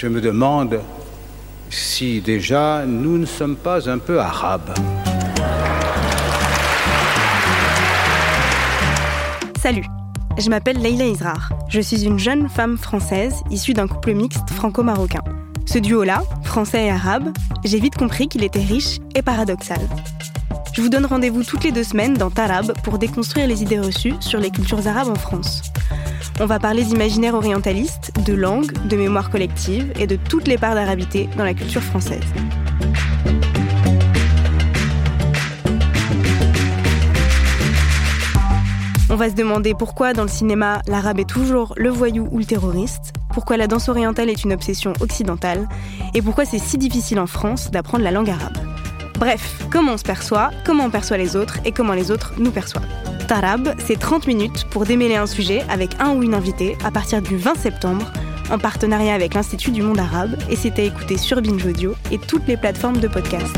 je me demande si déjà nous ne sommes pas un peu arabes. Salut, je m'appelle Leila Israr. Je suis une jeune femme française issue d'un couple mixte franco-marocain. Ce duo-là, français et arabe, j'ai vite compris qu'il était riche et paradoxal. Je vous donne rendez-vous toutes les deux semaines dans Tarab pour déconstruire les idées reçues sur les cultures arabes en France. On va parler d'imaginaire orientaliste, de langue, de mémoire collective et de toutes les parts d'arabité dans la culture française. On va se demander pourquoi dans le cinéma l'arabe est toujours le voyou ou le terroriste, pourquoi la danse orientale est une obsession occidentale et pourquoi c'est si difficile en France d'apprendre la langue arabe. Bref, comment on se perçoit, comment on perçoit les autres et comment les autres nous perçoivent. Tarab, c'est 30 minutes pour démêler un sujet avec un ou une invitée à partir du 20 septembre en partenariat avec l'Institut du monde arabe et à écouter sur Binge Audio et toutes les plateformes de podcast.